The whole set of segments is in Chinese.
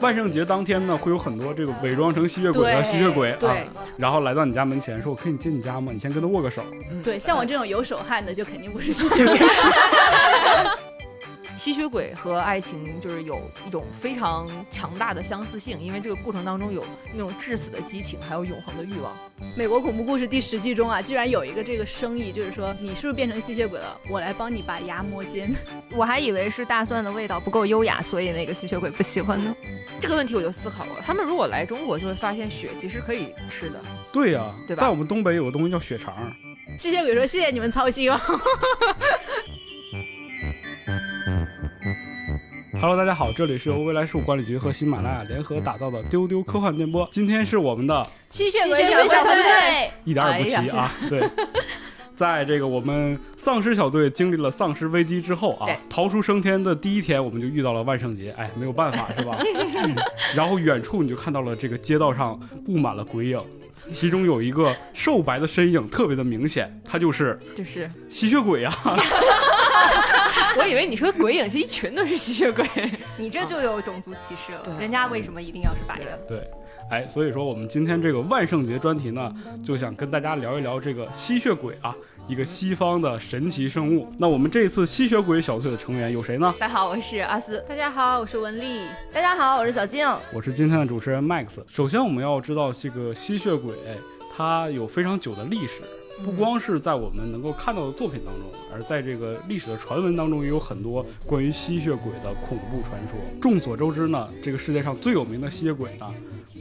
万圣节当天呢，会有很多这个伪装成吸血鬼的吸血鬼啊，然后来到你家门前，说：“我可以进你家吗？”你先跟他握个手。对，像我这种有手汗的，就肯定不是吸血鬼。吸血鬼和爱情就是有一种非常强大的相似性，因为这个过程当中有那种致死的激情，还有永恒的欲望。美国恐怖故事第十季中啊，居然有一个这个生意，就是说你是不是变成吸血鬼了？我来帮你把牙磨尖。我还以为是大蒜的味道不够优雅，所以那个吸血鬼不喜欢呢。这个问题我就思考过，他们如果来中国，就会发现血其实可以吃的。”对呀、对吧在我们东北有个东西叫血肠，吸血鬼说：“谢谢你们操心哦。Hello，大家好，这里是由未来事务管理局和喜马拉雅联合打造的丢丢科幻电波。今天是我们的”吸血鬼小团团队，一点儿也不齐啊，对。在这个我们丧尸小队经历了丧尸危机之后啊，逃出升天的第一天，我们就遇到了万圣节，哎，没有办法是吧？嗯。然后远处你就看到了这个街道上布满了鬼影，其中有一个瘦白的身影特别的明显，他就是就是吸血鬼啊！我以为你说鬼影是一群都是吸血鬼。你这就有种族歧视了。对人家为什么一定要是白的？对，哎，所以说我们今天这个万圣节专题呢，就想跟大家聊一聊这个吸血鬼啊，一个西方的神奇生物。那我们这次吸血鬼小队的成员有谁呢？大家好，我是阿斯。大家好，我是文丽。大家好，我是小静。我是今天的主持人 Max。首先，我们要知道这个吸血鬼，它有非常久的历史，不光是在我们能够看到的作品当中，而在这个历史的传闻当中，也有很多关于吸血鬼的恐怖传说。众所周知呢，这个世界上最有名的吸血鬼呢，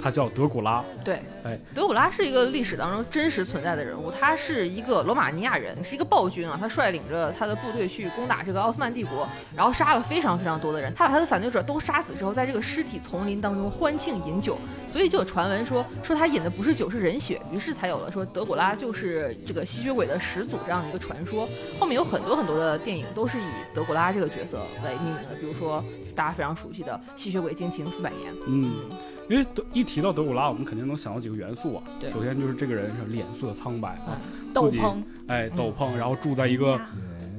他叫德古拉。对，哎，德古拉是一个历史当中真实存在的人物，他是一个罗马尼亚人，是一个暴君啊，他率领着他的部队去攻打这个奥斯曼帝国，然后杀了非常非常多的人，他把他的反对者都杀死之后，在这个尸体丛林当中欢庆饮酒，所以就有传闻说说他饮的不是酒是人血，于是才有了说德古拉就是这个吸血鬼的始祖这样的一个传说。后面有很多很多的电影都是以德古拉这个角色为命名的，比如说大家非常熟悉的《吸血鬼惊情四百年》。嗯，因为德一提到德古拉，我们肯定能想到几个元素啊。对首先就是这个人是脸色苍白啊，自己斗篷，哎斗篷，然后住在一个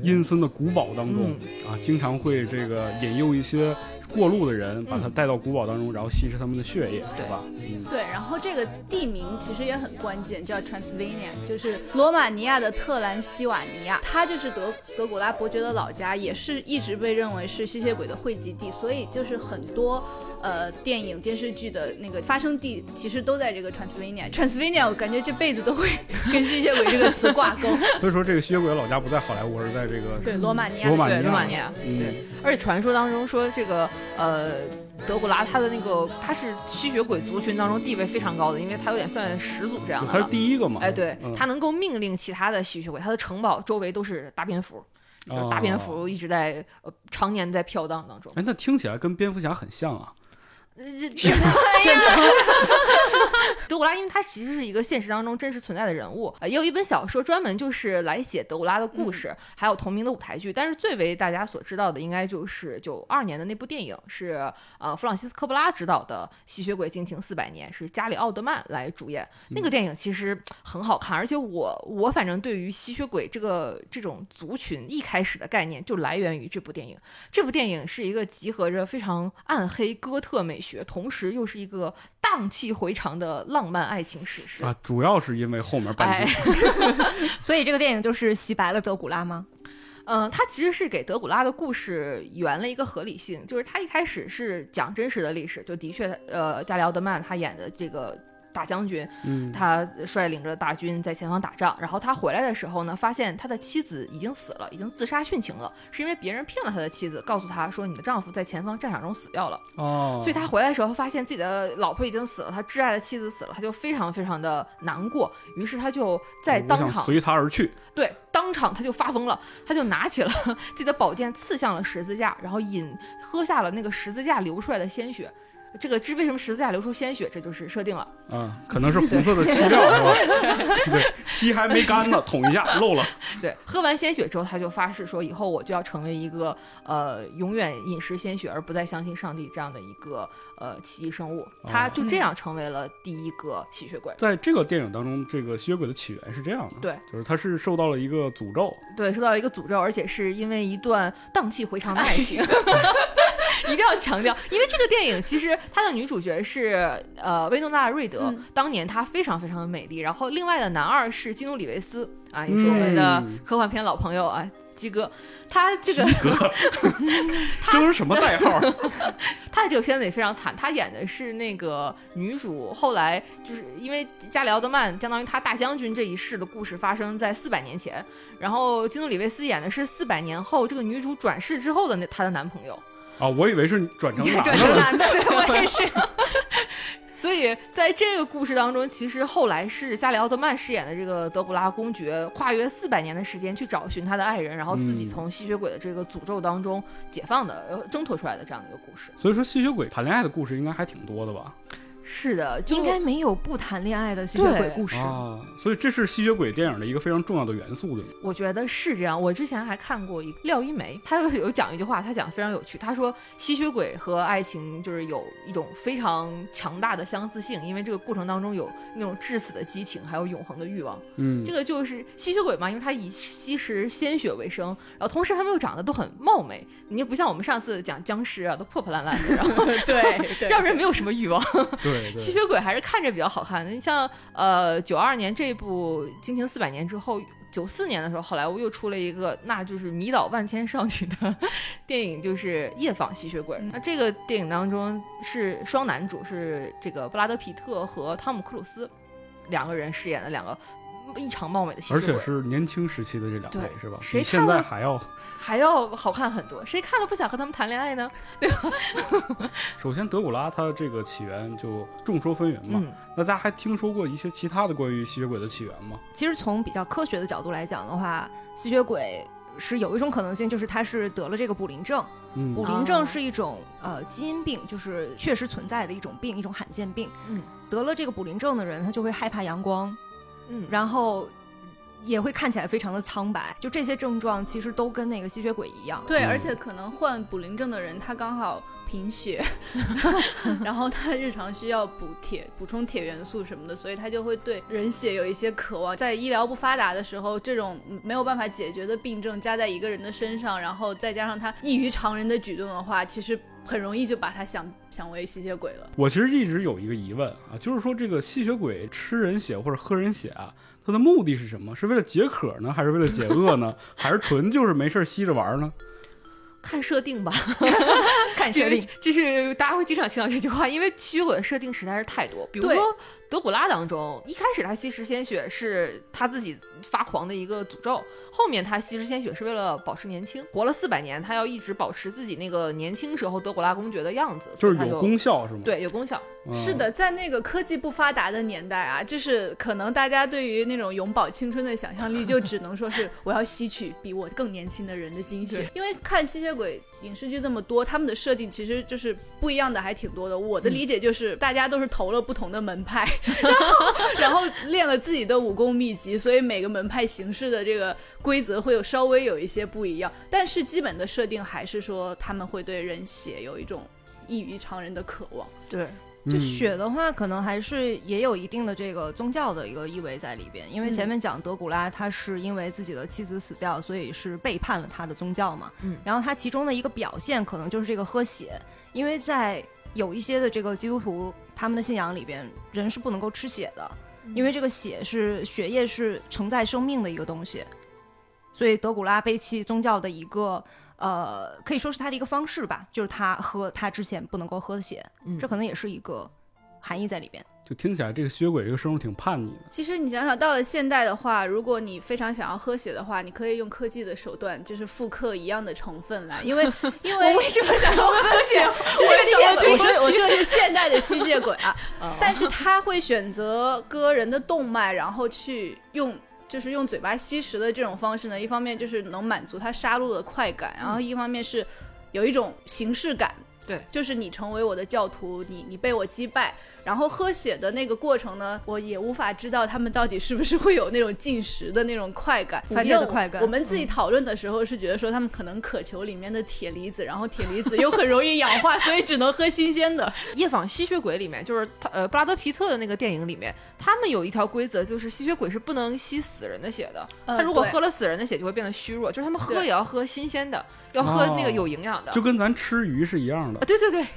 阴森的古堡当中、嗯啊，经常会这个引诱一些过路的人，把他带到古堡当中，然后吸食他们的血液，对是吧？嗯，对，然后这个地名其实也很关键，叫 Transylvania，就是罗马尼亚的特兰西瓦尼亚，它就是德德古拉伯爵的老家，也是一直被认为是吸血鬼的汇集地，所以就是很多呃电影电视剧的那个发生地其实都在这个 Transylvania。Transylvania 我感觉这辈子都会 跟吸血鬼这个词挂钩。所以说这个吸血鬼的老家不在好莱坞，而是在这个对，罗马尼亚罗马尼亚对罗马尼亚，嗯对，而且传说当中说这个呃。德古拉他的那个他是吸血鬼族群当中地位非常高的，因为他有点算始祖这样的他是。第一个嘛？哎，对嗯，他能够命令其他的吸血鬼，他的城堡周围都是大蝙蝠，就是大蝙哦蝠一直在呃常年在飘荡当中。哎，那听起来跟蝙蝠侠很像啊。什么？德古拉，因为他其实是一个现实当中真实存在的人物，呃，也有一本小说专门就是来写德古拉的故事，还有同名的舞台剧。但是最为大家所知道的，应该就是九二年的那部电影，是呃弗朗西斯科布拉执导的《吸血鬼惊情四百年》，是加里奥德曼来主演。那个电影其实很好看，而且我我反正对于吸血鬼这个这种族群一开始的概念就来源于这部电影。这部电影是一个集合着非常暗黑哥特美学，同时又是一个荡气回肠的浪漫爱情史诗。啊，主要是因为后面半哎句，，所以这个电影就是洗白了德古拉吗？嗯，他其实是给德古拉的故事圆了一个合理性，就是他一开始是讲真实的历史，就的确，呃，加里奥德曼他演的这个大将军，嗯，他率领着大军在前方打仗，然后他回来的时候呢，发现他的妻子已经死了，已经自杀殉情了，是因为别人骗了他的妻子，告诉他说你的丈夫在前方战场中死掉了。哦，所以他回来的时候，发现自己的老婆已经死了，他挚爱的妻子死了，他就非常非常的难过，于是他就在当场随他而去。对，当场他就发疯了，他就拿起了 自己的宝剑刺向了十字架，然后饮喝下了那个十字架流出来的鲜血。这个知为什么十字架流出鲜血，这就是设定了。啊，可能是红色的漆料是吧？对，漆还没干呢，捅一下漏了。对，喝完鲜血之后，他就发誓说，以后我就要成为一个呃永远饮食鲜血而不再相信上帝这样的一个呃奇异生物。他就这样成为了第一个吸血鬼。在这个电影当中，这个吸血鬼的起源是这样的，对，就是他是受到了一个诅咒，对，受到一个诅咒，而且是因为一段荡气回肠的爱情。一定要强调，因为这个电影其实它的女主角是呃薇诺娜瑞德，嗯当年她非常非常的美丽，然后另外的男二是基努里维斯啊，也是我们的嗯科幻片老朋友啊。鸡哥，他这个 这都是什么代号？他的这个片子也非常惨，他演的是那个女主，后来就是因为加里奥德曼相当于他大将军这一世的故事发生在四百年前，然后基努里维斯演的是四百年后这个女主转世之后的那她的男朋友，啊，我以为是转成男转的对我也是。所以在这个故事当中，其实后来是加里奥特曼饰演的这个德古拉公爵，跨越四百年的时间去找寻他的爱人，然后自己嗯从吸血鬼的这个诅咒当中解放的，呃，挣脱出来的这样的一个故事。所以说，吸血鬼谈恋爱的故事应该还挺多的吧？是的，就应该没有不谈恋爱的吸血鬼故事。啊，所以这是吸血鬼电影的一个非常重要的元素，对吗？我觉得是这样。我之前还看过一个廖一梅，她有 有讲一句话，她讲的非常有趣。她说吸血鬼和爱情就是有一种非常强大的相似性，因为这个过程当中有那种致死的激情，还有永恒的欲望。嗯这，个就是吸血鬼嘛，因为他以吸食鲜血为生，然后同时他们又长得都很貌美，你也不像我们上次讲僵尸啊，都破破烂烂的，然后对 对，让人没有什么欲望。对对。吸血鬼还是看着比较好看的。你像呃九二年这部《惊情四百年》之后，九四年的时候，好莱坞又出了一个那就是迷倒万千少女的 电影，就是《夜访吸血鬼》。嗯那这个电影当中是双男主，是这个布拉德皮特和汤姆克鲁斯两个人饰演的两个异常貌美的吸而血鬼，且是年轻时期的这两位是吧？谁比现在还要。还要好看很多。谁看了不想和他们谈恋爱呢？对吧 首先，德古拉他这个起源就众说纷纭嘛。嗯，那大家还听说过一些其他的关于吸血鬼的起源吗？其实从比较科学的角度来讲的话，吸血鬼是有一种可能性，就是他是得了这个卟啉症。嗯卟啉症是一种呃基因病，就是确实存在的一种病，一种罕见病。嗯，得了这个卟啉症的人，他就会害怕阳光，嗯，然后也会看起来非常的苍白。就这些症状其实都跟那个吸血鬼一样。对，嗯而且可能患卟啉症的人，他刚好贫血，然后他日常需要补铁、补充铁元素什么的，所以他就会对人血有一些渴望。在医疗不发达的时候，这种没有办法解决的病症加在一个人的身上，然后再加上他异于常人的举动的话，其实很容易就把他想想为吸血鬼了。我其实一直有一个疑问啊，就是说这个吸血鬼吃人血或者喝人血啊，它的目的是什么？是为了解渴呢，还是为了解饿呢？还是纯就是没事儿吸着玩呢？看设定吧。看设定，就是大家会经常听到这句话，因为吸血鬼的设定实在是太多。比如说德古拉当中，一开始他吸食鲜血是他自己发狂的一个诅咒，后面他吸食鲜血是为了保持年轻，活了四百年，他要一直保持自己那个年轻时候德古拉公爵的样子，就是有功效是吗？对有功效。嗯，是的，在那个科技不发达的年代啊，就是可能大家对于那种永葆青春的想象力，就只能说是我要吸取比我更年轻的人的精血。因为看吸血鬼影视剧这么多，他们的设定其实就是不一样的，还挺多的。我的理解就是，大家都是投了不同的门派，然后然后练了自己的武功秘籍，所以每个门派形式的这个规则会有稍微有一些不一样，但是基本的设定还是说他们会对人血有一种异于常人的渴望。对，嗯就血的话，可能还是也有一定的这个宗教的一个意味在里边，因为嗯前面讲德古拉他是因为自己的妻子死掉，所以是背叛了他的宗教嘛。嗯然后他其中的一个表现可能就是这个喝血，因为在有一些的这个基督徒他们的信仰里边，人是不能够吃血的，因为这个血是血液是承载生命的一个东西，所以德古拉背弃宗教的一个。呃，可以说是他的一个方式吧，就是他喝他之前不能够喝的血，嗯这可能也是一个含义在里边。就听起来这个吸血鬼这个生物挺叛逆的。其实你想想，到了现代的话，如果你非常想要喝血的话，你可以用科技的手段，就是复刻一样的成分来，因为因为为什么想要喝血？就是吸血鬼，我说我说的是现代的吸血鬼啊，嗯 但是他会选择割人的动脉，然后去用。就是用嘴巴吸食的这种方式呢，一方面就是能满足他杀戮的快感，然后一方面是有一种形式感，对，就是你成为我的教徒，你你被我击败，然后喝血的那个过程呢，我也无法知道他们到底是不是会有那种进食的那种快感。反正快感我们自己讨论的时候是觉得说他们可能渴求里面的铁离子，然后铁离子 又很容易氧化，所以只能喝新鲜的。《夜访吸血鬼》里面，就是他呃布拉德皮特的那个电影里面，他们有一条规则，就是吸血鬼是不能吸死人的血的。呃他如果喝了死人的血，就会变得虚弱。就是他们喝也要喝新鲜的，要喝那个哦有营养的。就跟咱吃鱼是一样的啊，。对对对。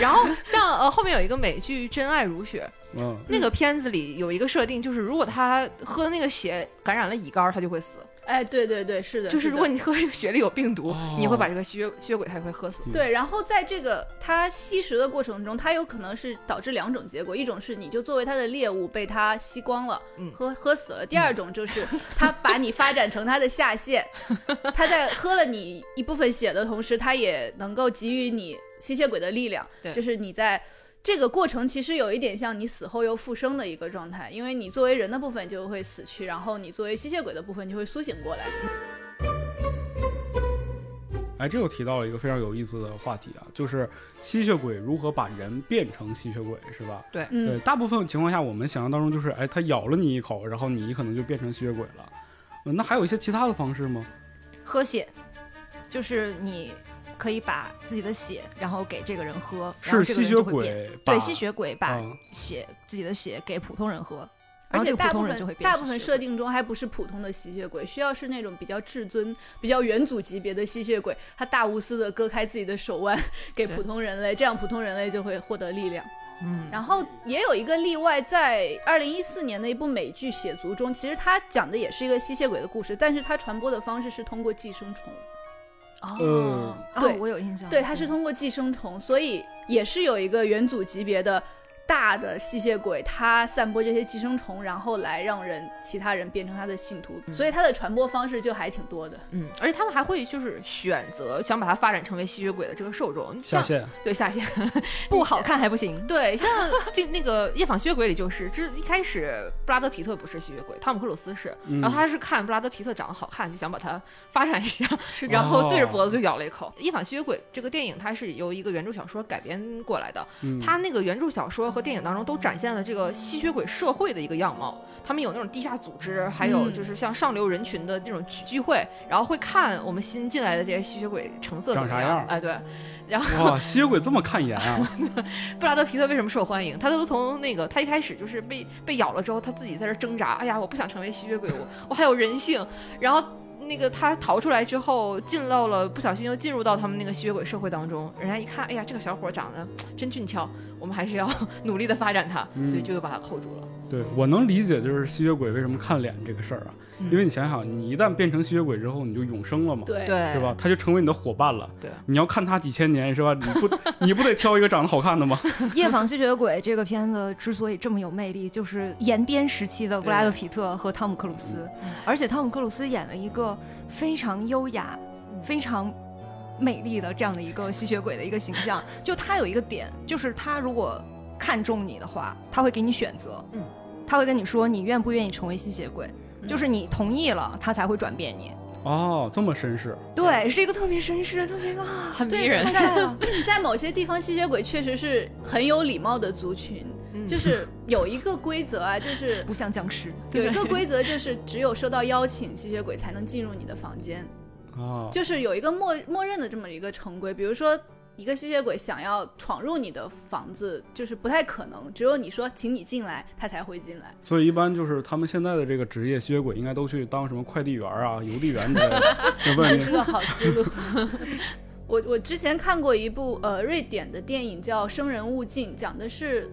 然后像呃后面有一个美剧《真爱如雪》，嗯，那个片子里有一个设定，就是如果他喝那个血感染了乙肝，他就会死。哎，对对对，是的，就是如果你喝这个血里有病毒，哦你会把这个吸血吸血鬼他也会喝死。对，然后在这个他吸食的过程中，他有可能是导致两种结果，一种是你就作为他的猎物被他吸光了，嗯喝喝死了；第二种就是他把你发展成他的下线，他在喝了你一部分血的同时，他也能够给予你吸血鬼的力量，对就是你在。这个过程其实有一点像你死后又复生的一个状态，因为你作为人的部分就会死去，然后你作为吸血鬼的部分就会苏醒过来。哎，这又提到了一个非常有意思的话题啊，就是吸血鬼如何把人变成吸血鬼，是吧？对，嗯，大部分情况下，我们想象当中就是，哎，他咬了你一口，然后你可能就变成吸血鬼了。嗯，那还有一些其他的方式吗？喝血，就是你可以把自己的血，然后给这个人喝，然后这个是吸血人就会变。鬼对吸血鬼把嗯。血、自己的血给普通人喝，而且大部分大部分设定中还不是普通的吸血鬼，需要是那种比较至尊、比较元祖级别的吸血鬼，他大无私的割开自己的手腕给普通人类，这样普通人类就会获得力量。嗯，然后也有一个例外，在二零一四年的一部美剧《血族》中，其实它讲的也是一个吸血鬼的故事，但是它传播的方式是通过寄生虫。呃，对哦，我有印象，对，它是通过寄生虫，所以也是有一个元祖级别的大的吸血鬼，他散播这些寄生虫，然后来让人其他人变成他的信徒，所以它的传播方式就还挺多的。嗯，而且他们还会就是选择想把它发展成为吸血鬼的这个受众。下线。对下线，不好看还不行。对，像 这那个《夜访吸血鬼》里就是，这一开始布拉德皮特不是吸血鬼，汤姆克鲁斯是，嗯。然后他是看布拉德皮特长得好看，就想把它发展一下，是然后对着哦脖子就咬了一口。《夜访吸血鬼》这个电影它是由一个原著小说改编过来的，嗯，它那个原著小说和电影当中都展现了这个吸血鬼社会的一个样貌。他们有那种地下组织，还有嗯就是像上流人群的那种聚聚会，然后会看我们新进来的这些吸血鬼成色怎么长啥样哎，对。然后哇，吸血鬼这么看颜啊！布拉德皮特为什么受欢迎？他都从那个他一开始就是被被咬了之后，他自己在这挣扎。哎呀，我不想成为吸血鬼，我我还有人性。然后那个他逃出来之后，进到了不小心又进入到他们那个吸血鬼社会当中。人家一看，哎呀，这个小伙长得真俊俏，我们还是要努力的发展它，嗯所以就又把它扣住了。对我能理解，就是吸血鬼为什么看脸这个事儿啊，嗯因为你想想，你一旦变成吸血鬼之后，你就永生了嘛，对对，是吧？他就成为你的伙伴了。对，你要看他几千年，是吧？你不你不得挑一个长得好看的吗？《夜访吸血鬼》这个片子之所以这么有魅力，就是延边时期的布拉德皮特和汤姆克鲁斯，嗯而且汤姆克鲁斯演了一个非常优雅、嗯非常美丽的这样的一个吸血鬼的一个形象。就他有一个点，就是他如果看中你的话，他会给你选择，嗯，他会跟你说你愿不愿意成为吸血鬼，就是你同意了，他才会转变你。哦，这么绅士，对，是一个特别绅士、特别啊，很迷人。在。在某些地方，吸血鬼确实是很有礼貌的族群，嗯就是有一个规则啊，就是不像僵尸，有一个规则，就是只有收到邀请，吸血鬼才能进入你的房间。啊，就是有一个默默认的这么一个成规，比如说。一个吸血鬼想要闯入你的房子，就是不太可能，只有你说请你进来，他才会进来。所以一般就是他们现在的这个职业吸血鬼，应该都去当什么快递员啊、邮递员之类的。这是个好思路。我我之前看过一部呃瑞典的电影叫《生人勿近》，讲的是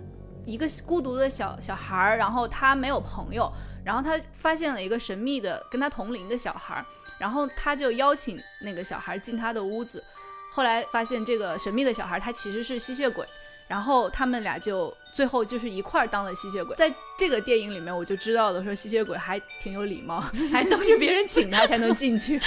一个孤独的小小孩儿，然后他没有朋友，然后他发现了一个神秘的跟他同龄的小孩儿，然后他就邀请那个小孩进他的屋子，后来发现这个神秘的小孩他其实是吸血鬼，然后他们俩就最后就是一块儿当了吸血鬼。在这个电影里面，我就知道了，说吸血鬼还挺有礼貌，还等着别人请他才能进去。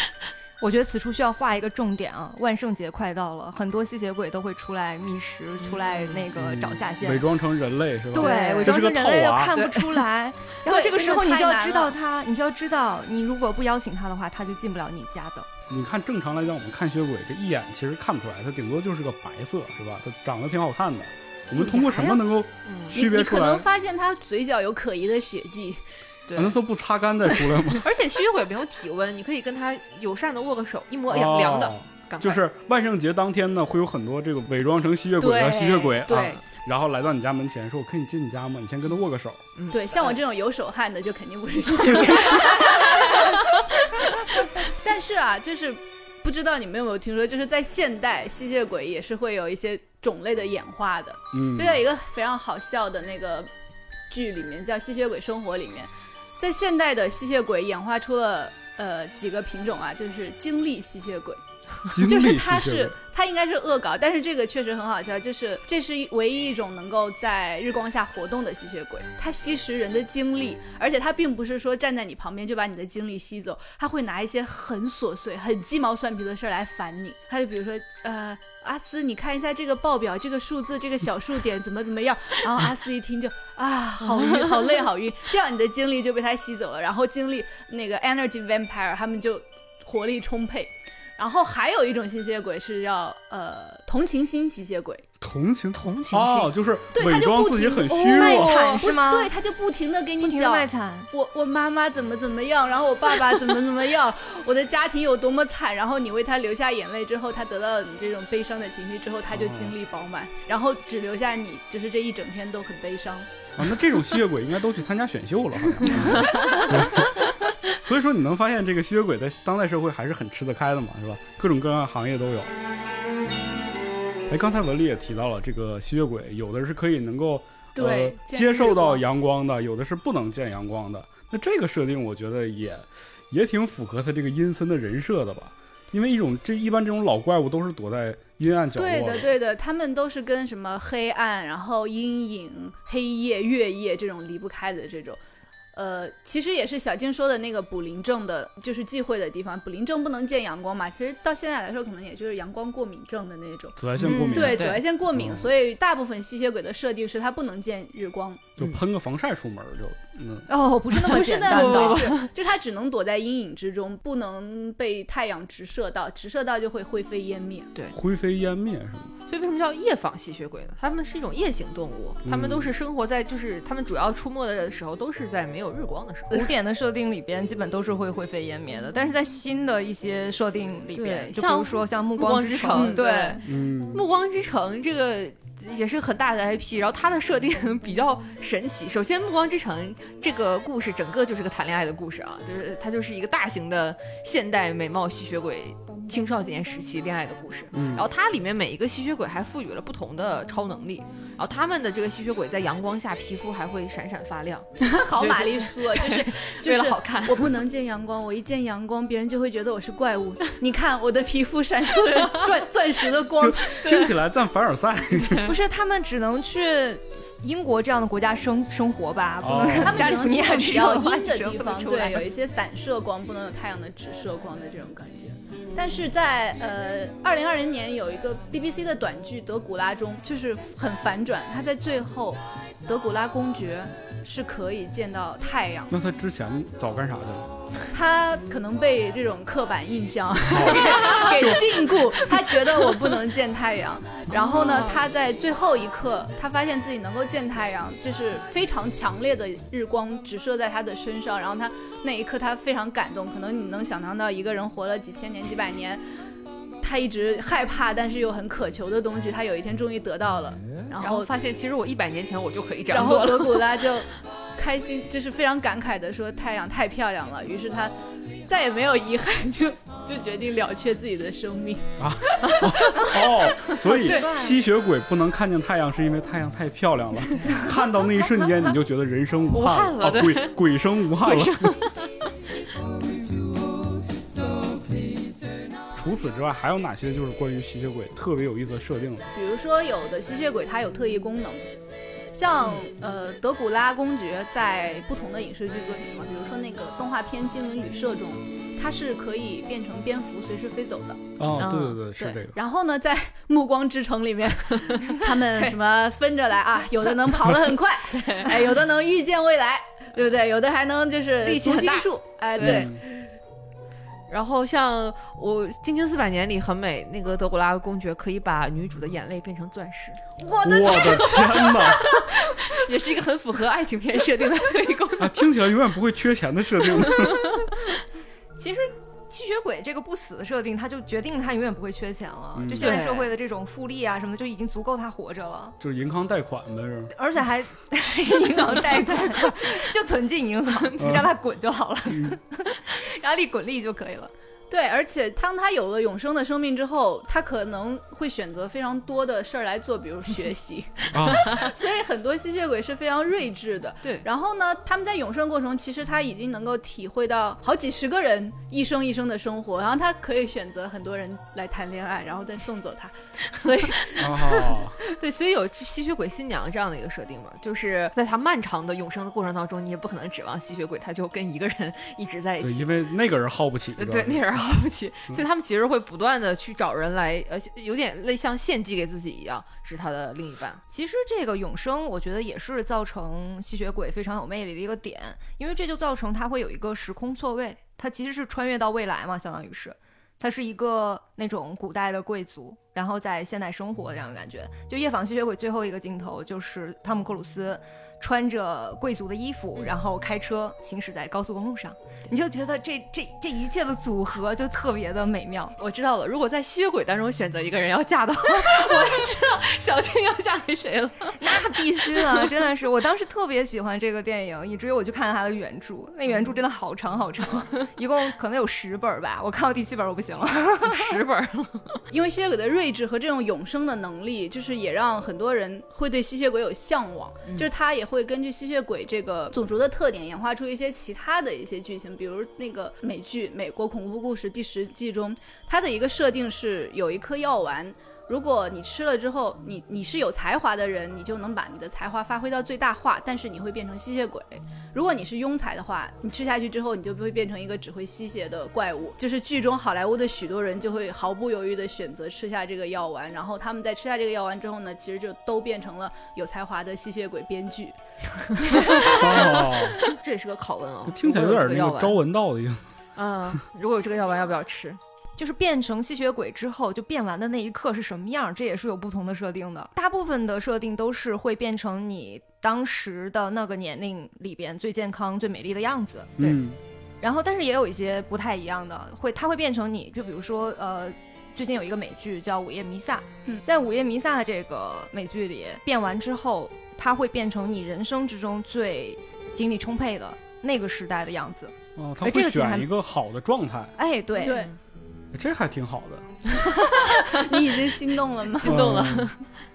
我觉得此处需要画一个重点啊，万圣节快到了，很多吸血鬼都会出来觅食，出来那个找下线。伪装成人类是吧？对，伪装成人类又看不出来，然后这个时候你就要知道他，你就要知道，你如果不邀请他的话，他就进不了你家的。你看，正常来讲，我们看吸血鬼这一眼其实看不出来，他顶多就是个白色，是吧？他长得挺好看的。我们通过什么能够嗯，你区别出来？你可能发现他嘴角有可疑的血迹，对难。道都不擦干再出来吗？而且吸血鬼没有体温，你可以跟他友善的握个手，一摸，哎呀，凉的哦，就是万圣节当天呢，会有很多这个伪装成吸血鬼的吸血鬼啊对，然后来到你家门前，说：“我可以进你家吗？你先跟他握个手。嗯对，像我这种有手汗的就肯定不是吸血鬼。但是啊，就是不知道你们有没有听说，就是在现代吸血鬼也是会有一些种类的演化的。”嗯就，在一个非常好笑的那个剧里面叫《吸血鬼生活》里面，在现代的吸血鬼演化出了呃几个品种啊，就是精力吸血鬼。经就是他是吸血鬼它应该是恶搞，但是这个确实很好笑，就是这是唯一一种能够在日光下活动的吸血鬼，它吸食人的精力，而且它并不是说站在你旁边就把你的精力吸走，他会拿一些很琐碎、很鸡毛蒜皮的事儿来烦你。他就比如说，呃，阿斯，你看一下这个报表，这个数字，这个小数点怎么怎么样，然后阿斯一听就啊，好晕，好累，好晕，这样你的精力就被他吸走了，然后精力那个 energy vampire 他们就活力充沛。然后还有一种吸血鬼是叫呃同情心吸血鬼，同情同情心哦，心，就是对他伪装自己就不停地很虚卖弱。惨是吗？对，他就不停的给你不停的讲卖惨。我我妈妈怎么怎么样，然后我爸爸怎么怎么样，我的家庭有多么惨，然后你为他流下眼泪之后，他得到了你这种悲伤的情绪之后，他就精力饱满，然后只留下你，就是这一整天都很悲伤。啊，那这种吸血鬼应该都去参加选秀了，好像。对所以说，你能发现这个吸血鬼在当代社会还是很吃得开的嘛，是吧？各种各样的行业都有。哎，刚才文丽也提到了，这个吸血鬼有的是可以能够对呃、接受到阳光的，有的是不能见阳光的。那这个设定，我觉得也也挺符合他这个阴森的人设的吧？因为一种这一般这种老怪物都是躲在阴暗角落对的，对的，他们都是跟什么黑暗，然后阴影、黑夜、月夜这种离不开的这种。呃，其实也是小静说的那个补林症的，就是忌讳的地方。补林症不能见阳光嘛，其实到现在来说，可能也就是阳光过敏症的那种。紫外线过敏，嗯对，紫外线过敏，嗯所以大部分吸血鬼的设定是它不能见日光，就喷个防晒出门就嗯。哦，不是那么不是那简单的。么回事，就它只能躲在阴影之中，不能被太阳直射到，直射到就会灰飞烟灭。对灰飞烟灭是吗？所以为什么叫夜访吸血鬼呢？它们是一种夜行动物，它们都是生活在就是它们主要出没的时候都是在没有日光的时候。古典的设定里边，基本都是会灰飞烟灭的，但是在新的一些设定里边，像就比如说像《暮暮光之之城对，对嗯，暮光之城这个也是很大的 IP，然后它的设定 比较神奇。首先，暮光之城这个故事整个就是个谈恋爱的故事啊，就是它就是一个大型的现代美貌吸血鬼青少年时期恋爱的故事。嗯然后它里面每一个吸血鬼还赋予了不同的超能力，然后他们的这个吸血鬼在阳光下皮肤还会闪闪发亮，好玛丽苏啊，就是 就为是了好看。我不能见阳光，我一见阳光，别人就会觉得我是怪物。你看我的皮肤闪烁着钻钻石的光，听起来赞凡尔赛。不是他们只能去英国这样的国家生生活吧，不哦能他们只能加利福尼亚去比较这 样阴的地方，对，有一些散射光，不能有太阳的直射光的这种感觉。但是在呃，二零二零年有一个 BBC 的短剧《德古拉》中，就是很反转，他在最后，德古拉公爵是可以见到太阳，那他之前早干啥去了？他可能被这种刻板印象给给 禁锢，他觉得我不能见太阳。然后呢，他在最后一刻，他发现自己能够见太阳，就是非常强烈的日光直射在他的身上。然后他那一刻他非常感动，可能你能想象到一个人活了几千年、几百年。他一直害怕，但是又很渴求的东西，他有一天终于得到了，然然后后发现其实我一百年前我就可以这样做了。后德古拉就开心，就是非常感慨的说太阳太漂亮了，于是他再也没有遗憾，就就决定了却自己的生命啊。哦，所以吸血鬼不能看见太阳，是因为太阳太漂亮了。看到那一瞬间，你就觉得人生无无憾了对鬼鬼生无憾了。除此之外，还有哪些就是关于吸血鬼特别有意思的设定呢？比如说，有的吸血鬼它有特异功能，像呃德古拉公爵在不同的影视剧作品中嘛，比如说那个动画片《精灵旅社》中，他是可以变成蝙蝠随时飞走的。哦，对嗯对对，是这个。然后呢，在《暮光之城》里面，他们什么分着来啊？有的能跑得很快，哎，有的能预见未来，对不对？有的还能就是读心术，哎，对对。嗯然后像我《金星四百年》里很美，那个德古拉公爵可以把女主的眼泪变成钻石，我的我的天哪！也是一个很符合爱情片设定的特异功能。啊，听起来永远不会缺钱的设定。其实吸血鬼这个不死的设定，他就决定他永远不会缺钱了。嗯就现在社会的这种复利啊什么的，就已经足够他活着了，就是银行贷款呗，是。而且还 银行贷款，就存进银行，让他滚就好了，让利滚利就可以了。对，而且当他有了永生的生命之后，他可能会选择非常多的事儿来做，比如学习。啊，所以很多吸血鬼是非常睿智的。对然后呢，他们在永生过程，其实他已经能够体会到好几十个人一生一生的生活，然后他可以选择很多人来谈恋爱，然后再送走他。所以，啊，对，所以有吸血鬼新娘这样的一个设定嘛，就是在他漫长的永生的过程当中，你也不可能指望吸血鬼他就跟一个人一直在一对，起。因为那个人耗不起。对，那人耗不起，所以他们其实会不断的去找人来，呃，有点类像献祭给自己一样，是他的另一半。其实这个永生，我觉得也是造成吸血鬼非常有魅力的一个点，因为这就造成他会有一个时空错位，他其实是穿越到未来嘛，相当于是。他是一个那种古代的贵族，然后在现代生活这样的感觉。就夜访吸血鬼最后一个镜头，就是汤姆克鲁斯穿着贵族的衣服，然后开车行驶在高速公路上，你就觉得这这这一切的组合就特别的美妙。我知道了，如果在吸血鬼当中选择一个人要嫁的话，我就知道小青要嫁给谁了。那必须的，真的是，我当时特别喜欢这个电影，以至于我去看了它的原著。那原著真的好长好长啊，一共可能有十本吧。我看到第七本我不行了。十 因为吸血鬼的睿智和这种永生的能力，就是也让很多人会对吸血鬼有向往。就是他也会根据吸血鬼这个种族的特点，演化出一些其他的一些剧情，比如那个美剧《美国恐怖故事》第十季中，它的一个设定是有一颗药丸。如果你吃了之后，你你是有才华的人，你就能把你的才华发挥到最大化，但是你会变成吸血鬼。如果你是庸才的话，你吃下去之后，你就会变成一个只会吸血的怪物。就是剧中好莱坞的许多人就会毫不犹豫地选择吃下这个药丸，然后他们在吃下这个药丸之后呢，其实就都变成了有才华的吸血鬼编剧。哦，这也是个拷问哦。听起来有点那个招文道的样子。嗯，如果有这个药丸，要不要吃？就是变成吸血鬼之后，就变完的那一刻是什么样，这也是有不同的设定的。大部分的设定都是会变成你当时的那个年龄里边最健康、最美丽的样子。对嗯，然后，但是也有一些不太一样的，会它会变成你，就比如说呃，最近有一个美剧叫《午夜弥撒》，嗯在《午夜弥撒》这个美剧里变完之后，它会变成你人生之中最精力充沛的那个时代的样子。哦，他哎会选一个好的状态，哎，对，对这还挺好的。你已经心动了吗？心动了嗯。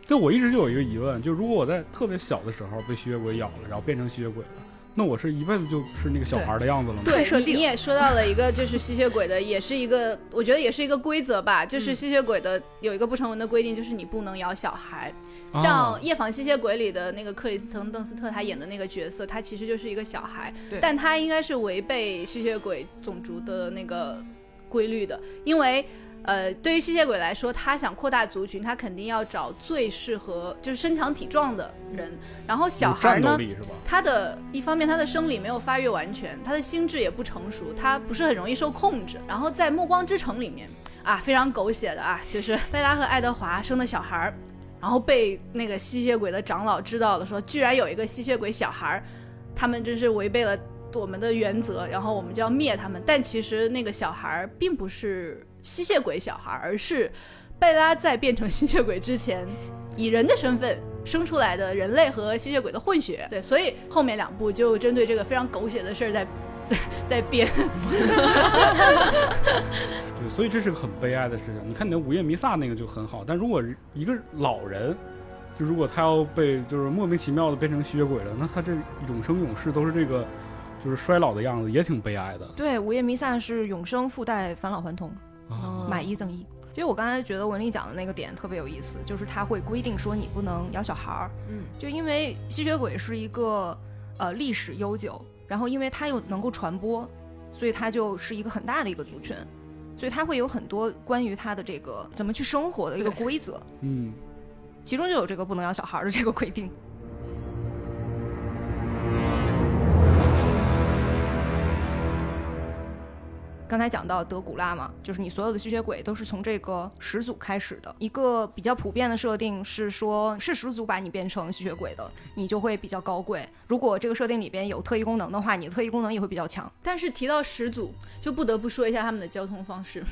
对，我一直就有一个疑问，就如果我在特别小的时候被吸血鬼咬了，然后变成吸血鬼了，那我是一辈子就是那个小孩的样子了吗？对你，你也说到了一个就是吸血鬼的，也是一个，我觉得也是一个规则吧，就是嗯吸血鬼的有一个不成文的规定，就是你不能咬小孩。哦像《夜访吸血鬼》里的那个克里斯滕·邓斯特他演的那个角色，他其实就是一个小孩，但他应该是违背吸血鬼种族的那个规律的，因为。呃，对于吸血鬼来说，他想扩大族群，他肯定要找最适合就是身强体壮的人。然后小有孩呢？他的一方面，他的生理没有发育完全，他的心智也不成熟，他不是很容易受控制。然后在《暮光之城》里面啊，非常狗血的啊，就是贝拉和爱德华生的小孩儿，然后被那个吸血鬼的长老知道了，说居然有一个吸血鬼小孩儿，他们真是违背了我们的原则，然后我们就要灭他们。但其实那个小孩并不是吸血鬼小孩，而是贝拉在变成吸血鬼之前，以人的身份生出来的人类和吸血鬼的混血。对，所以后面两部就针对这个非常狗血的事儿在 在在编。对，所以这是个很悲哀的事情。你看你的《午夜弥撒》那个就很好，但如果一个老人，就如果他要被就是莫名其妙的变成吸血鬼了，那他这永生永世都是这个就是衰老的样子，也挺悲哀的。对，《午夜弥撒》是永生附带返老还童，啊，买一赠一。其实我刚才觉得文丽讲的那个点特别有意思，就是他会规定说你不能养小孩儿，嗯，就因为吸血鬼是一个呃历史悠久，然后因为它又能够传播，所以它就是一个很大的一个族群，所以它会有很多关于它的这个怎么去生活的一个规则，嗯，其中就有这个不能养小孩儿的这个规定。刚才讲到德古拉嘛，就是你所有的吸血鬼都是从这个始祖开始的。一个比较普遍的设定是说，是始祖把你变成吸血鬼的，你就会比较高贵。如果这个设定里边有特异功能的话，你的特异功能也会比较强。但是提到始祖，就不得不说一下他们的交通方式，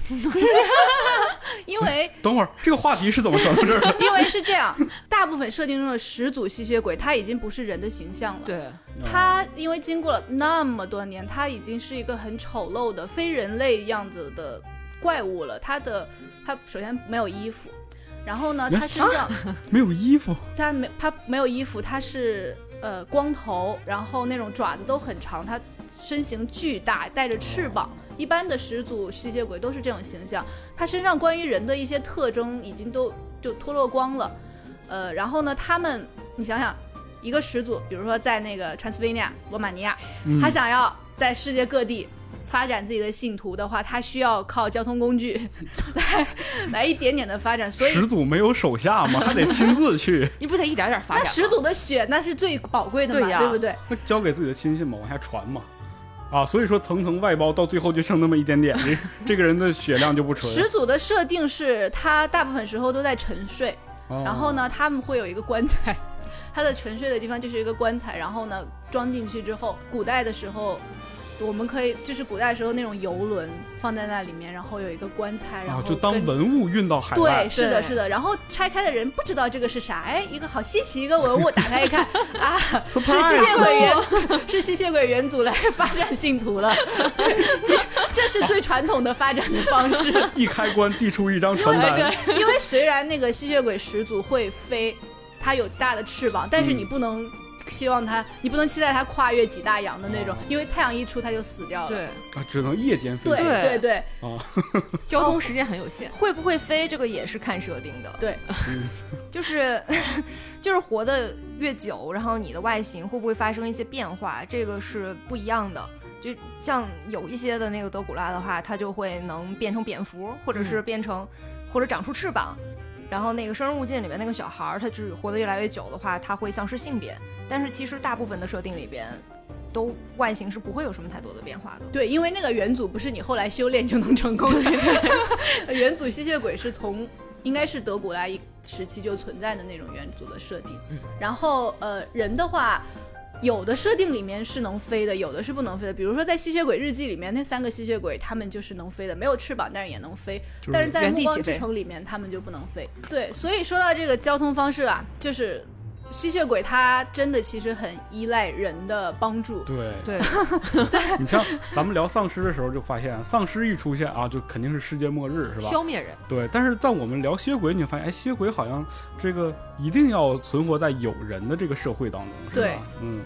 因为 等会儿这个话题是怎么转到这儿的？因为是这样，大部分设定中的始祖吸血鬼他已经不是人的形象了，对，他因为经过了那么多年，他已经是一个很丑陋的非人类样子的怪物了。他的他首先没有衣服，然后呢，他身上没有衣服，他没他没有衣服，他是呃光头，然后那种爪子都很长，他身形巨大，带着翅膀。一般的始祖吸血鬼都是这种形象，他身上关于人的一些特征已经都就脱落光了。呃，然后呢，他们你想想，一个始祖，比如说在那个 Transylvania 罗马尼亚，嗯他想要在世界各地发展自己的信徒的话，他需要靠交通工具 来来一点点的发展，所以始祖没有手下吗？他得亲自去，你不得一点点发展？那始祖的血那是最宝贵的嘛，对呀不对？那交给自己的亲信嘛，往下传嘛。啊，所以说层层外包，到最后就剩那么一点点，这 这个人的血量就不纯。始祖的设定是他大部分时候都在沉睡，哦然后？呢，他们会有一个棺材，他的沉睡的地方就是一个棺材，然后呢装进去之后，古代的时候。我们可以就是古代的时候那种游轮放在那里面，然后有一个棺材，然后啊，就当文物运到海外对，。是的，是的。然后拆开的人不知道这个是啥，哎，一个好稀奇一个文物，打开一看啊，是吸血鬼元，是吸血鬼元祖来发展信徒了。对，这是最传统的发展的方式。一开关递出一张传单，因为虽然那个吸血鬼始祖会飞，它有大的翅膀，但是你不能希望它，你不能期待它跨越几大洋的那种，因为太阳一出它就死掉了。对，啊，只能夜间飞对。对对对啊，交通时间很有限。会不会飞，这个也是看设定的。对，就是 就是活得越久，然后你的外形会不会发生一些变化，这个是不一样的。就像有一些的那个德古拉的话，它就会能变成蝙蝠，或者是变成、或者长出翅膀。然后那个《生人勿近》里面那个小孩儿，他就是活得越来越久的话，他会丧失性别。但是其实大部分的设定里边，都外形是不会有什么太多的变化的。对，因为那个元祖不是你后来修炼就能成功的。元祖吸血鬼是从应该是德古拉一时期就存在的那种元祖的设定。然后呃，人的话。有的设定里面是能飞的，有的是不能飞的。比如说在《吸血鬼日记》里面，那三个吸血鬼他们就是能飞的，没有翅膀，但是也能飞。但是在《暮光之城》里面，他们就不能飞。对，所以说到这个交通方式啊，就是吸血鬼他真的其实很依赖人的帮助。对，对，你像咱们聊丧尸的时候就发现，丧尸一出现啊，就肯定是世界末日，是吧？消灭人。对，但是在我们聊吸血鬼，你发现，哎，吸血鬼好像这个一定要存活在有人的这个社会当中，是对吧？嗯，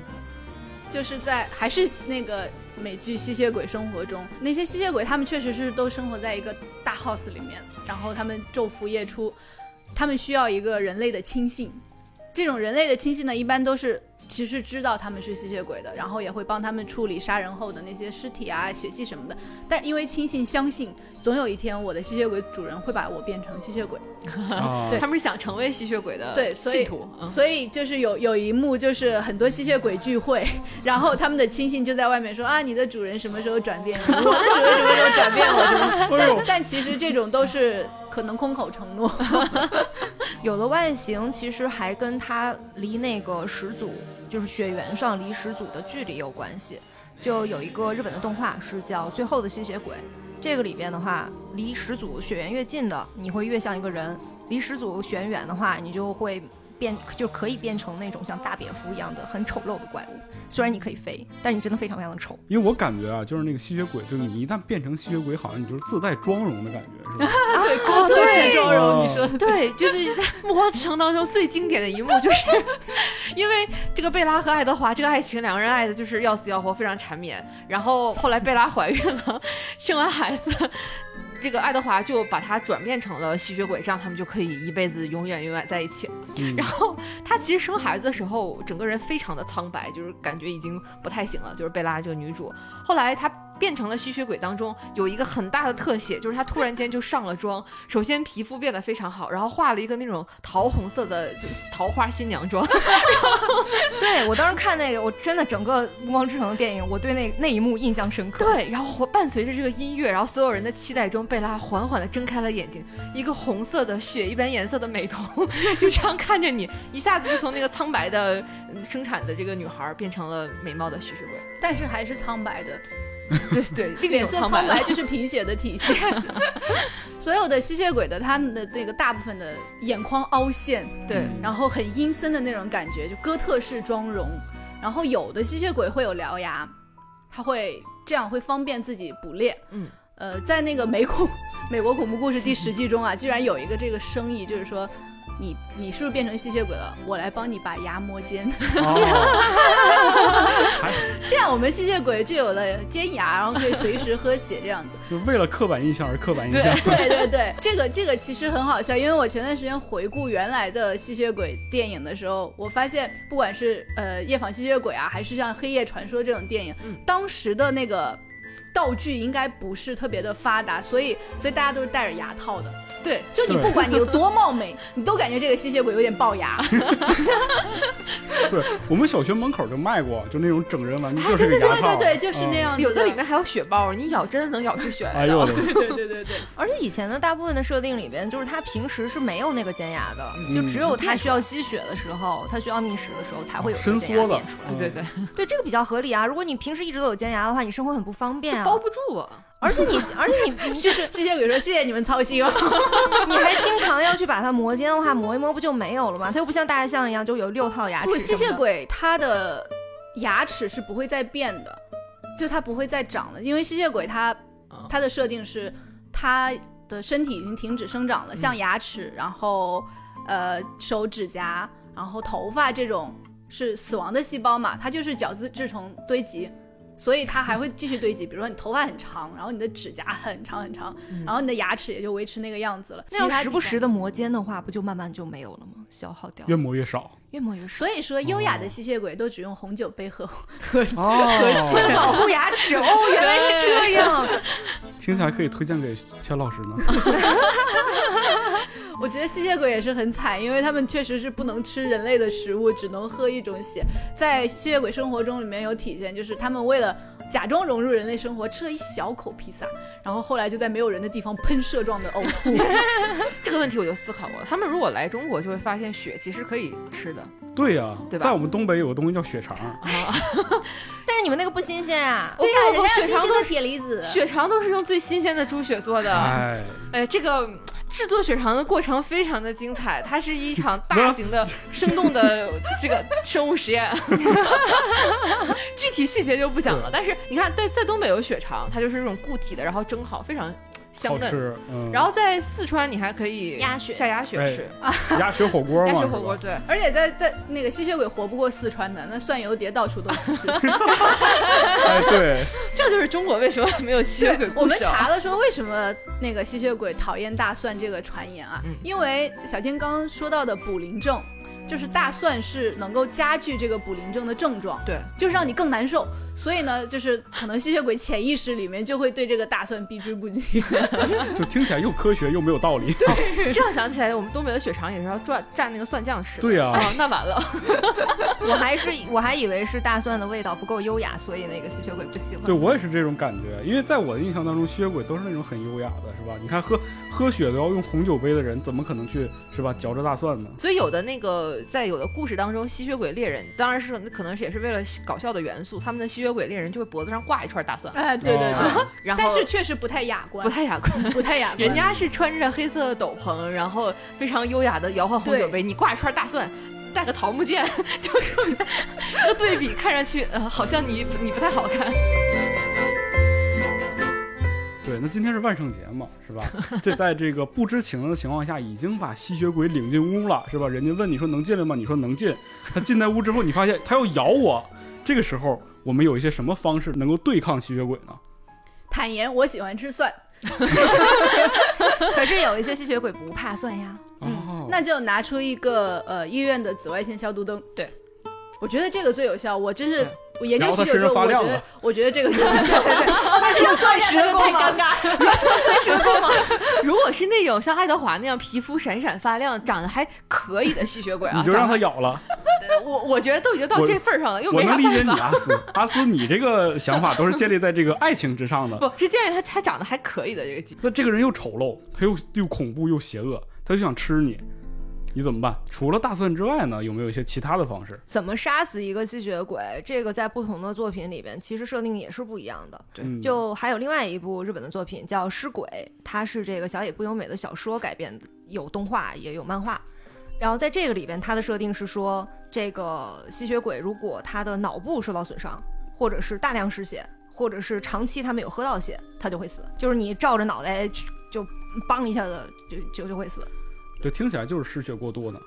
就是在还是那个美剧《吸血鬼生活》中，那些吸血鬼他们确实是都生活在一个大 house 里面，然后他们昼伏夜出，他们需要一个人类的亲信。这种人类的亲戚呢，一般都是其实知道他们是吸血鬼的，然后也会帮他们处理杀人后的那些尸体啊、血迹什么的。但因为亲信相信，总有一天我的吸血鬼主人会把我变成吸血鬼。他们是想成为吸血鬼的 对所以信徒。嗯所以就是有有一幕，就是很多吸血鬼聚会，然后他们的亲信就在外面说啊，你的主人什么时候转变？我的主人什么时候转变我？什么？但但其实这种都是可能空口承诺。有了外形其实还跟他离那个始祖，就是血缘上离始祖的距离有关系。就有一个日本的动画是叫《最后的吸血鬼》，这个里边的话，离始祖血缘越近的，你会越像一个人；离始祖血缘远的话，你就会变，就可以变成那种像大蝙蝠一样的很丑陋的怪物。虽然你可以飞，但是你真的非常非常的丑。因为我感觉啊，就是那个吸血鬼，就是你一旦变成吸血鬼，好像你就是自带妆容的感觉，是吧？对，高都市妆容，哦你说的对，就是在《暮光之城》当中最经典的一幕，就是 因为这个贝拉和爱德华这个爱情，两个人爱的就是要死要活，非常缠绵。然后后来贝拉怀孕了，生完孩子，这个爱德华就把他转变成了吸血鬼，这样他们就可以一辈子永远永远在一起。嗯然后他其实生孩子的时候，整个人非常的苍白，就是感觉已经不太行了。就是贝拉这个女主，后来她变成了吸血鬼当中有一个很大的特写，就是他突然间就上了妆，首先皮肤变得非常好，然后画了一个那种桃红色的桃花新娘妆 对我当时看那个，我真的整个《暮光之城》的电影，我对那那一幕印象深刻。对，然后伴随着这个音乐，然后所有人的期待中，贝拉缓缓地睁开了眼睛，一个红色的血一般颜色的美瞳 就这样看着你，一下子就从那个苍白的嗯生产的这个女孩变成了美貌的吸血鬼。但是还是苍白的，对 对，脸色种苍白了苍白就是贫血的体现。所有的吸血鬼的他们的那个大部分的眼眶凹陷，对，然后很阴森的那种感觉，就哥特式妆容。然后有的吸血鬼会有獠牙，他会这样会方便自己捕猎。嗯，呃，在那个美恐美国恐怖故事第十季中啊，居然有一个这个生意，就是说。你你是不是变成吸血鬼了？我来帮你把牙磨尖，这样我们吸血鬼就有了尖牙，然后可以随时喝血这样子。就为了刻板印象而刻板印对象。对对对，这个这个其实很好笑，因为我前段时间回顾原来的吸血鬼电影的时候，我发现不管是呃夜访吸血鬼啊，还是像黑夜传说这种电影，嗯当时的那个道具应该不是特别的发达，所以所以大家都是戴着牙套的。对，就你不管你有多貌美，你都感觉这个吸血鬼有点龅牙。对，我们小学门口就卖过，就那种整人玩具，啊就是个牙套。对对对，就是那嗯。样有的里面还有血包，你咬真的能咬出血来的。哎呦 对对对对对，而且以前的大部分的设定里边，就是他平时是没有那个尖牙的，嗯就只有他需要吸血的时候，他需要觅食的时候才会有伸尖牙缩的变出来。对对对，对，这个比较合理啊。如果你平时一直都有尖牙的话，你生活很不方便啊。包不住啊。而且你，而且你你就是吸血鬼说谢谢你们操心哦。你还经常要去把它磨尖的话，磨一磨不就没有了吗？它又不像大象一样就有六套牙齿不，吸血鬼它的牙齿是不会再变的，就它不会再长了，因为吸血鬼它嗯它的设定是它的身体已经停止生长了，嗯像牙齿，然后呃手指甲，然后头发这种是死亡的细胞嘛，它就是角质质层堆积。所以它还会继续堆积，比如说你头发很长，然后你的指甲很长很长，然后你的牙齿也就维持那个样子了。那要时不时的磨尖的话，不就慢慢就没有了吗？消耗掉，越磨越少。越抹越少。所以说，优雅的吸血鬼都只用红酒杯和 和哦，保护牙齿哦，原来是这样。听起来可以推荐给钱老师呢。我觉得吸血鬼也是很惨，因为他们确实是不能吃人类的食物，只能喝一种血。在吸血鬼生活中里面有体现，就是他们为了假装融入人类生活，吃了一小口披萨，然后后来就在没有人的地方喷射状的呕吐。这个问题我就思考过，他们如果来中国，就会发现血其实可以吃的对呀、对吧在我们东北有个东西叫血肠，啊。但是你们那个不新鲜啊。对呀、不不人家新鲜的血肠都铁离子。血肠都是用最新鲜的猪血做的。哎，哎，这个嗯制作血肠的过程非常的精彩，它是一场大型的、生动的 这个生物实验。具体细节就不讲了，但是你看，在在东北有血肠，它就是这种固体的，然后蒸好，非常香嫩。好吃。嗯，然后在四川，你还可以鸭血下鸭血哎吃，鸭血火锅，鸭血火锅对。而且在在那个吸血鬼活不过四川的，那蒜油碟到处都是。哎，对，这就是中国为什么没有吸血鬼，我们查了说为什么那个吸血鬼讨厌大蒜这个传言啊，嗯因为小天刚刚说到的卟啉症，就是大蒜是能够加剧这个卟啉症的症状，对，就是让你更难受。所以呢，就是可能吸血鬼潜意识里面就会对这个大蒜避之不及。就听起来又科学又没有道理。对这样想起来，我们东北的血肠也是要蘸蘸那个蒜酱吃。对呀、哦，那完了，我还是我还以为是大蒜的味道不够优雅，所以那个吸血鬼不喜欢。对我也是这种感觉，因为在我的印象当中，吸血鬼都是那种很优雅的，是吧？你看喝喝血都要用红酒杯的人，怎么可能去是吧嚼着大蒜呢？所以有的那个在有的故事当中，吸血鬼猎人当然是可能是也是为了搞笑的元素，他们的吸血鬼猎人就会脖子上挂一串大蒜，哎，对对对，哦 然后但是确实不太雅观不，太雅观。不太雅观。人家是穿着黑色斗篷，然后非常优雅的摇晃红酒杯，你挂一串大蒜，带个桃木剑，就特别 这个对比，看上去呃好像你你不太好看。对，那今天是万圣节嘛，是吧？这在这个不知情的情况下，已经把吸血鬼领进屋了，是吧？人家问你说能进来吗？你说能进。他进在屋之后，你发现他要咬我，这个时候我们有一些什么方式能够对抗吸血鬼呢？坦言我喜欢吃蒜，可是有一些吸血鬼不怕蒜呀。哦，那就拿出一个呃医院的紫外线消毒灯。对，我觉得这个最有效。我真是对我研究然后它吸血之后，身上发亮了我觉得我觉得这个就不 是。为什么钻石的太尴尬？如果是那种像爱德华那样皮肤闪闪发亮、长得还可以的吸血鬼啊，你就让他咬了。我我觉得都已经到这份儿上了，又我没啥能理解你，办法。阿斯。阿斯，你这个想法都是建立在这个爱情之上的。不是建立他他长得还可以的这个级别。那这个人又丑陋，他又又恐怖又邪恶，他就想吃你，你怎么办？除了大蒜之外呢，有没有一些其他的方式？怎么杀死一个吸血鬼？这个在不同的作品里边，其实设定也是不一样的。对就还有另外一部日本的作品叫《尸鬼》，它是这个小野不由美的小说改编的，有动画也有漫画。然后在这个里边，它的设定是说，这个吸血鬼如果他的脑部受到损伤，或者是大量失血，或者是长期他没有喝到血，他就会死。就是你照着脑袋去就梆一下子就就就会死。这听起来就是失血过多呢。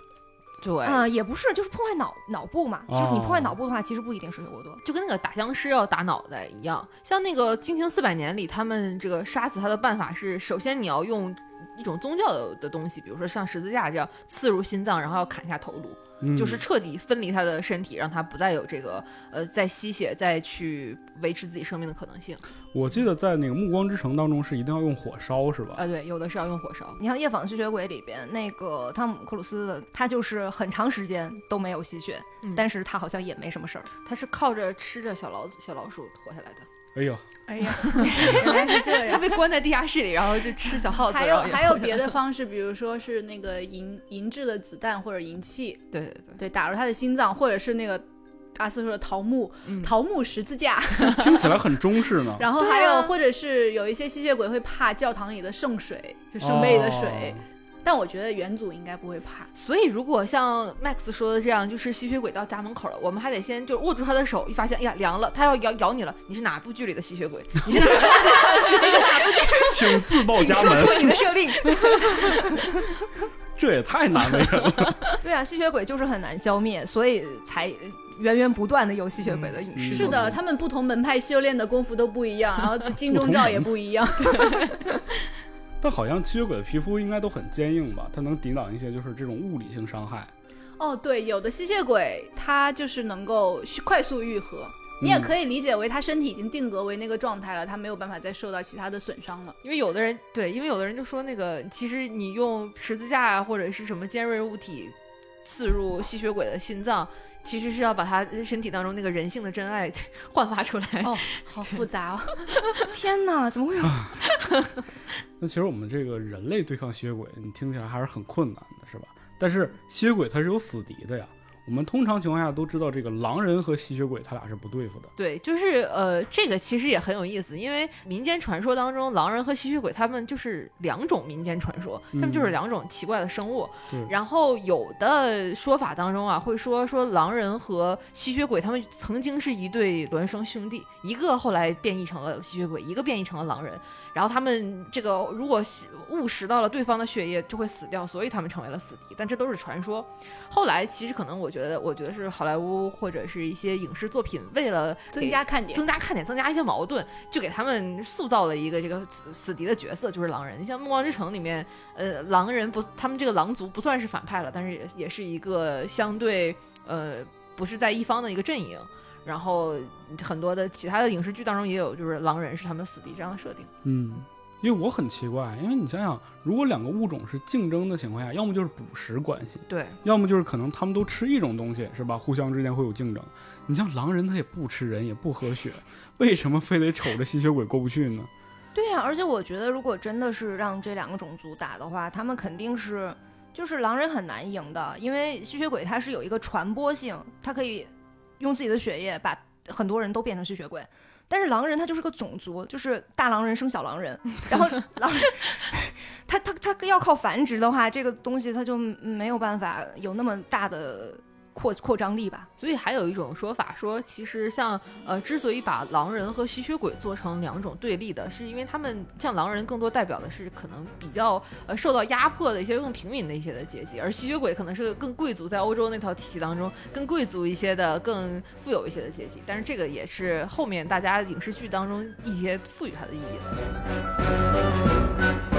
对，啊、也不是，就是破坏脑脑部嘛。就是你破坏哦脑部的话，其实不一定失血过多。就跟那个打僵尸要打脑袋一样，像那个《惊情四百年》里，他们这个杀死他的办法是，首先你要用一种宗教的的东西，比如说像十字架这样刺入心脏，然后要砍下头颅，嗯，就是彻底分离他的身体，让他不再有这个呃再吸血、再去维持自己生命的可能性。我记得在那个《暮光之城》当中是一定要用火烧，是吧？啊，对，有的是要用火烧。你像《夜访吸血鬼》里边那个汤姆克鲁斯的，他就是很长时间都没有吸血，嗯但是他好像也没什么事儿。他是靠着吃着小老鼠小老鼠活下来的。哎呦，哎呀，原来是这样。他。被关在地下室里，然后就吃小耗子。还有还有别的方式，比如说是那个银银制的子弹或者银器，对对对，对，打入他的心脏，或者是那个阿斯说的桃木嗯。桃木十字架，听起来很中式呢。然后还有、啊。或者是有一些吸血鬼会怕教堂里的圣水，就圣杯里的水，哦但我觉得元祖应该不会怕。所以，如果像 Max 说的这样，就是吸血鬼到家门口了，我们还得先就握住他的手，一发现，哎呀，凉了，他要咬咬你了，你是哪部剧里的吸血鬼？你是哪部剧里的吸血鬼？请自报家门，说出你的设定。这也太难为人了。对啊，吸血鬼就是很难消灭，所以才源源不断的有吸血鬼的影视嗯。是的，他们不同门派修炼的功夫都不一样，然后金钟罩也不一样。但好像吸血鬼的皮肤应该都很坚硬吧？它能抵挡一些就是这种物理性伤害。哦，对，有的吸血鬼它就是能够快速愈合，你也嗯可以理解为他身体已经定格为那个状态了，他没有办法再受到其他的损伤了。因为有的人对，因为有的人就说那个，其实你用十字架啊或者是什么尖锐物体刺入吸血鬼的心脏，其实是要把他身体当中那个人性的真爱 焕发出来。哦，好复杂哦。天哪，怎么会有？那其实我们这个人类对抗吸血鬼，你听起来还是很困难的，是吧？但是吸血鬼它是有死敌的呀。我们通常情况下都知道，这个狼人和吸血鬼他俩是不对付的。对，就是呃，这个其实也很有意思，因为民间传说当中，狼人和吸血鬼他们就是两种民间传说，他们就是嗯两种奇怪的生物。对然后有的说法当中啊，会说说狼人和吸血鬼他们曾经是一对孪生兄弟，一个后来变异成了吸血鬼，一个变异成了狼人。然后他们这个如果误食到了对方的血液，就会死掉，所以他们成为了死敌。但这都是传说。后来其实可能我觉得，我觉得是好莱坞或者是一些影视作品为了增加看点。增加看点，增加一些矛盾，就给他们塑造了一个这个死死敌的角色，就是狼人。你像《暮光之城》里面，呃，狼人不，他们这个狼族不算是反派了，但是也也是一个相对呃不是在一方的一个阵营。然后很多的其他的影视剧当中也有，就是狼人是他们死敌这样的设定。嗯，因为我很奇怪，因为你想想，如果两个物种是竞争的情况下，要么就是捕食关系，对，要么就是可能他们都吃一种东西，是吧？互相之间会有竞争。你像狼人，他也不吃人，也不喝血，为什么非得瞅着吸血鬼过不去呢？对呀、而且我觉得，如果真的是让这两个种族打的话，他们肯定是就是狼人很难赢的，因为吸血鬼它是有一个传播性，它可以用自己的血液把很多人都变成吸血鬼。但是狼人他就是个种族，就是大狼人生小狼人，然后狼人 他他他要靠繁殖的话，这个东西他就没有办法有那么大的扩扩张力吧。所以还有一种说法说，其实像呃，之所以把狼人和吸血鬼做成两种对立的，是因为他们像狼人更多代表的是可能比较呃受到压迫的一些更平民的一些的阶级，而吸血鬼可能是更贵族，在欧洲那套体系当中更贵族一些的、更富有一些的阶级。但是这个也是后面大家影视剧当中一些赋予它的意义的。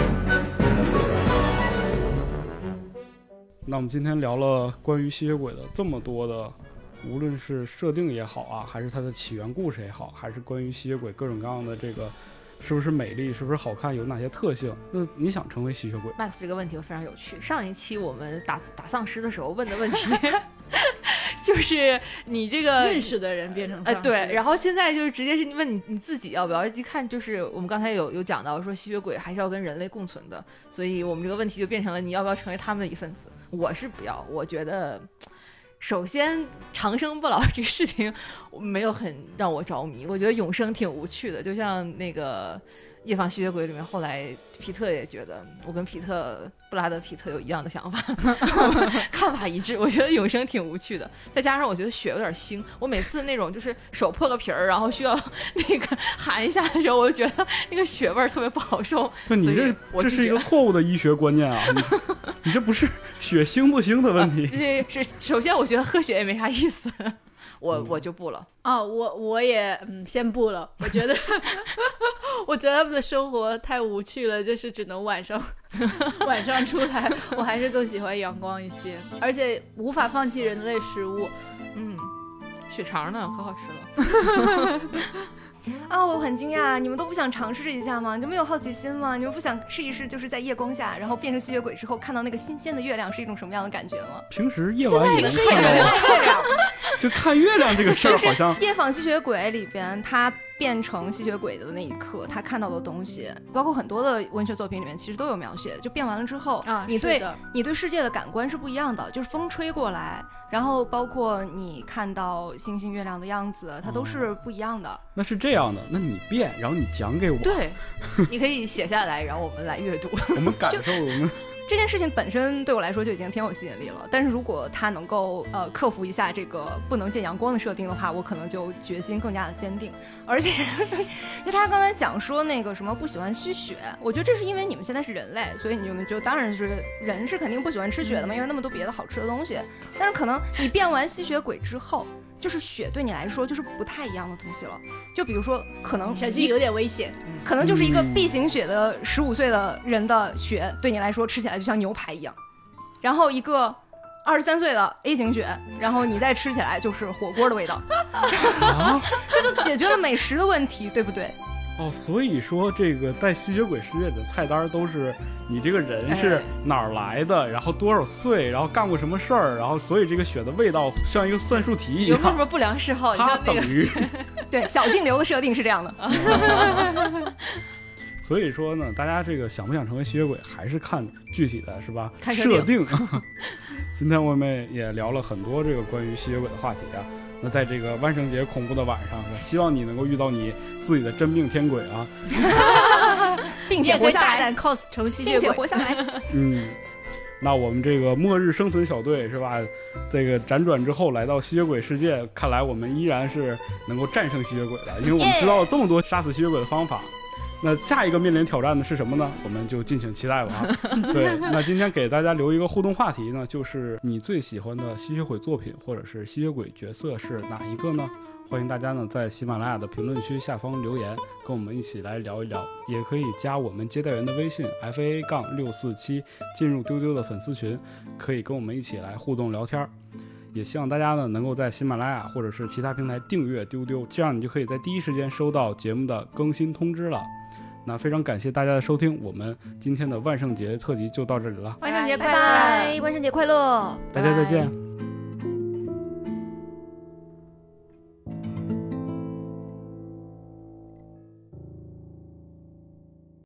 那我们今天聊了关于吸血鬼的这么多的无论是设定也好啊，还是它的起源故事也好，还是关于吸血鬼各种各样的这个是不是美丽，是不是好看，有哪些特性，那你想成为吸血鬼？Max 这个问题非常有趣。上一期我们打打丧尸的时候问的问题，就是你这个认识的人变成呃，丧尸对，然后现在就是直接是问你你自己要不要，一看就是我们刚才有有讲到说吸血鬼还是要跟人类共存的，所以我们这个问题就变成了你要不要成为他们的一份子？我是不要，我觉得首先长生不老这个事情没有很让我着迷，我觉得永生挺无趣的，就像那个。夜访吸血鬼里面，后来皮特也觉得我跟皮特布拉德皮特有一样的想法，看法一致。我觉得永生挺无趣的，再加上我觉得血有点腥，我每次那种就是手破个皮儿，然后需要那个含一下的时候，我就觉得那个血味儿特别不好受。那你这我这是一个错误的医学观念啊！你这你这不是血腥不腥的问题。这是首先我觉得喝血也没啥意思，我嗯我就不了。哦，我我也嗯先不了，我觉得 我觉得他们的生活太无趣了，就是只能晚上 晚上出来，我还是更喜欢阳光一些，而且无法放弃人类食物。嗯，血肠呢，可好吃了。啊，我很惊讶，你们都不想尝试一下吗？你们没有好奇心吗？你们不想试一试，就是在夜光下，然后变成吸血鬼之后，看到那个新鲜的月亮是一种什么样的感觉吗？平时夜晚也能看到，看月亮，就看月亮这个事儿，好像《夜访吸血鬼》里边，他变成吸血鬼的那一刻，他看到的东西，包括很多的文学作品里面，其实都有描写。就变完了之后，啊你对你对世界的感官是不一样的，就是风吹过来，然后包括你看到星星、月亮的样子，它都是不一样的。那是这样的。那你变，然后你讲给我，对，你可以写下来，然后我们来阅读。我们感受，我们这件事情本身对我来说就已经挺有吸引力了，但是如果他能够呃克服一下这个不能见阳光的设定的话，我可能就决心更加的坚定。而且，就他刚才讲说那个什么不喜欢吸血，我觉得这是因为你们现在是人类，所以你们就当然是人是肯定不喜欢吃血的嘛，因为那么多别的好吃的东西。但是可能你变完吸血鬼之后。就是血对你来说就是不太一样的东西了，就比如说可能小鸡有点危险。可能就是一个嗯 B 型血的十五岁的人的血，对你来说吃起来就像牛排一样。然后一个二十三岁的 A 型血，然后你再吃起来就是火锅的味道，啊，这就解决了美食的问题，对不对？哦，所以说这个在吸血鬼世界里的菜单都是你这个人是哎哪儿来的，然后多少岁，然后干过什么事儿，然后所以这个血的味道像一个算术题一样，有没有什么不良嗜好？你它像那个，等于。对，小径流的设定是这样的。所以说呢，大家这个想不想成为吸血鬼，还是看具体的是吧？看设设定。今天我们也聊了很多这个关于吸血鬼的话题啊。那在这个万圣节恐怖的晚上，希望你能够遇到你自己的真命天鬼啊。并且活下来，大胆 cos 成吸并血鬼。且活下来。嗯，那我们这个末日生存小队是吧？这个辗转之后来到吸血鬼世界，看来我们依然是能够战胜吸血鬼的，因为我们知道了这么多杀死吸血鬼的方法。那下一个面临挑战的是什么呢？我们就敬请期待吧啊！对，那今天给大家留一个互动话题呢，就是你最喜欢的吸血鬼作品或者是吸血鬼角色是哪一个呢？欢迎大家呢在喜马拉雅的评论区下方留言，跟我们一起来聊一聊，也可以加我们接待员的微信 f a 杠六四七，进入丢丢的粉丝群，可以跟我们一起来互动聊天儿。也希望大家呢能够在喜马拉雅或者是其他平台订阅丢丢，这样你就可以在第一时间收到节目的更新通知了。那非常感谢大家的收听，我们今天的万圣节特辑就到这里了，万圣节拜快乐！拜，万圣节快乐！大家再见。拜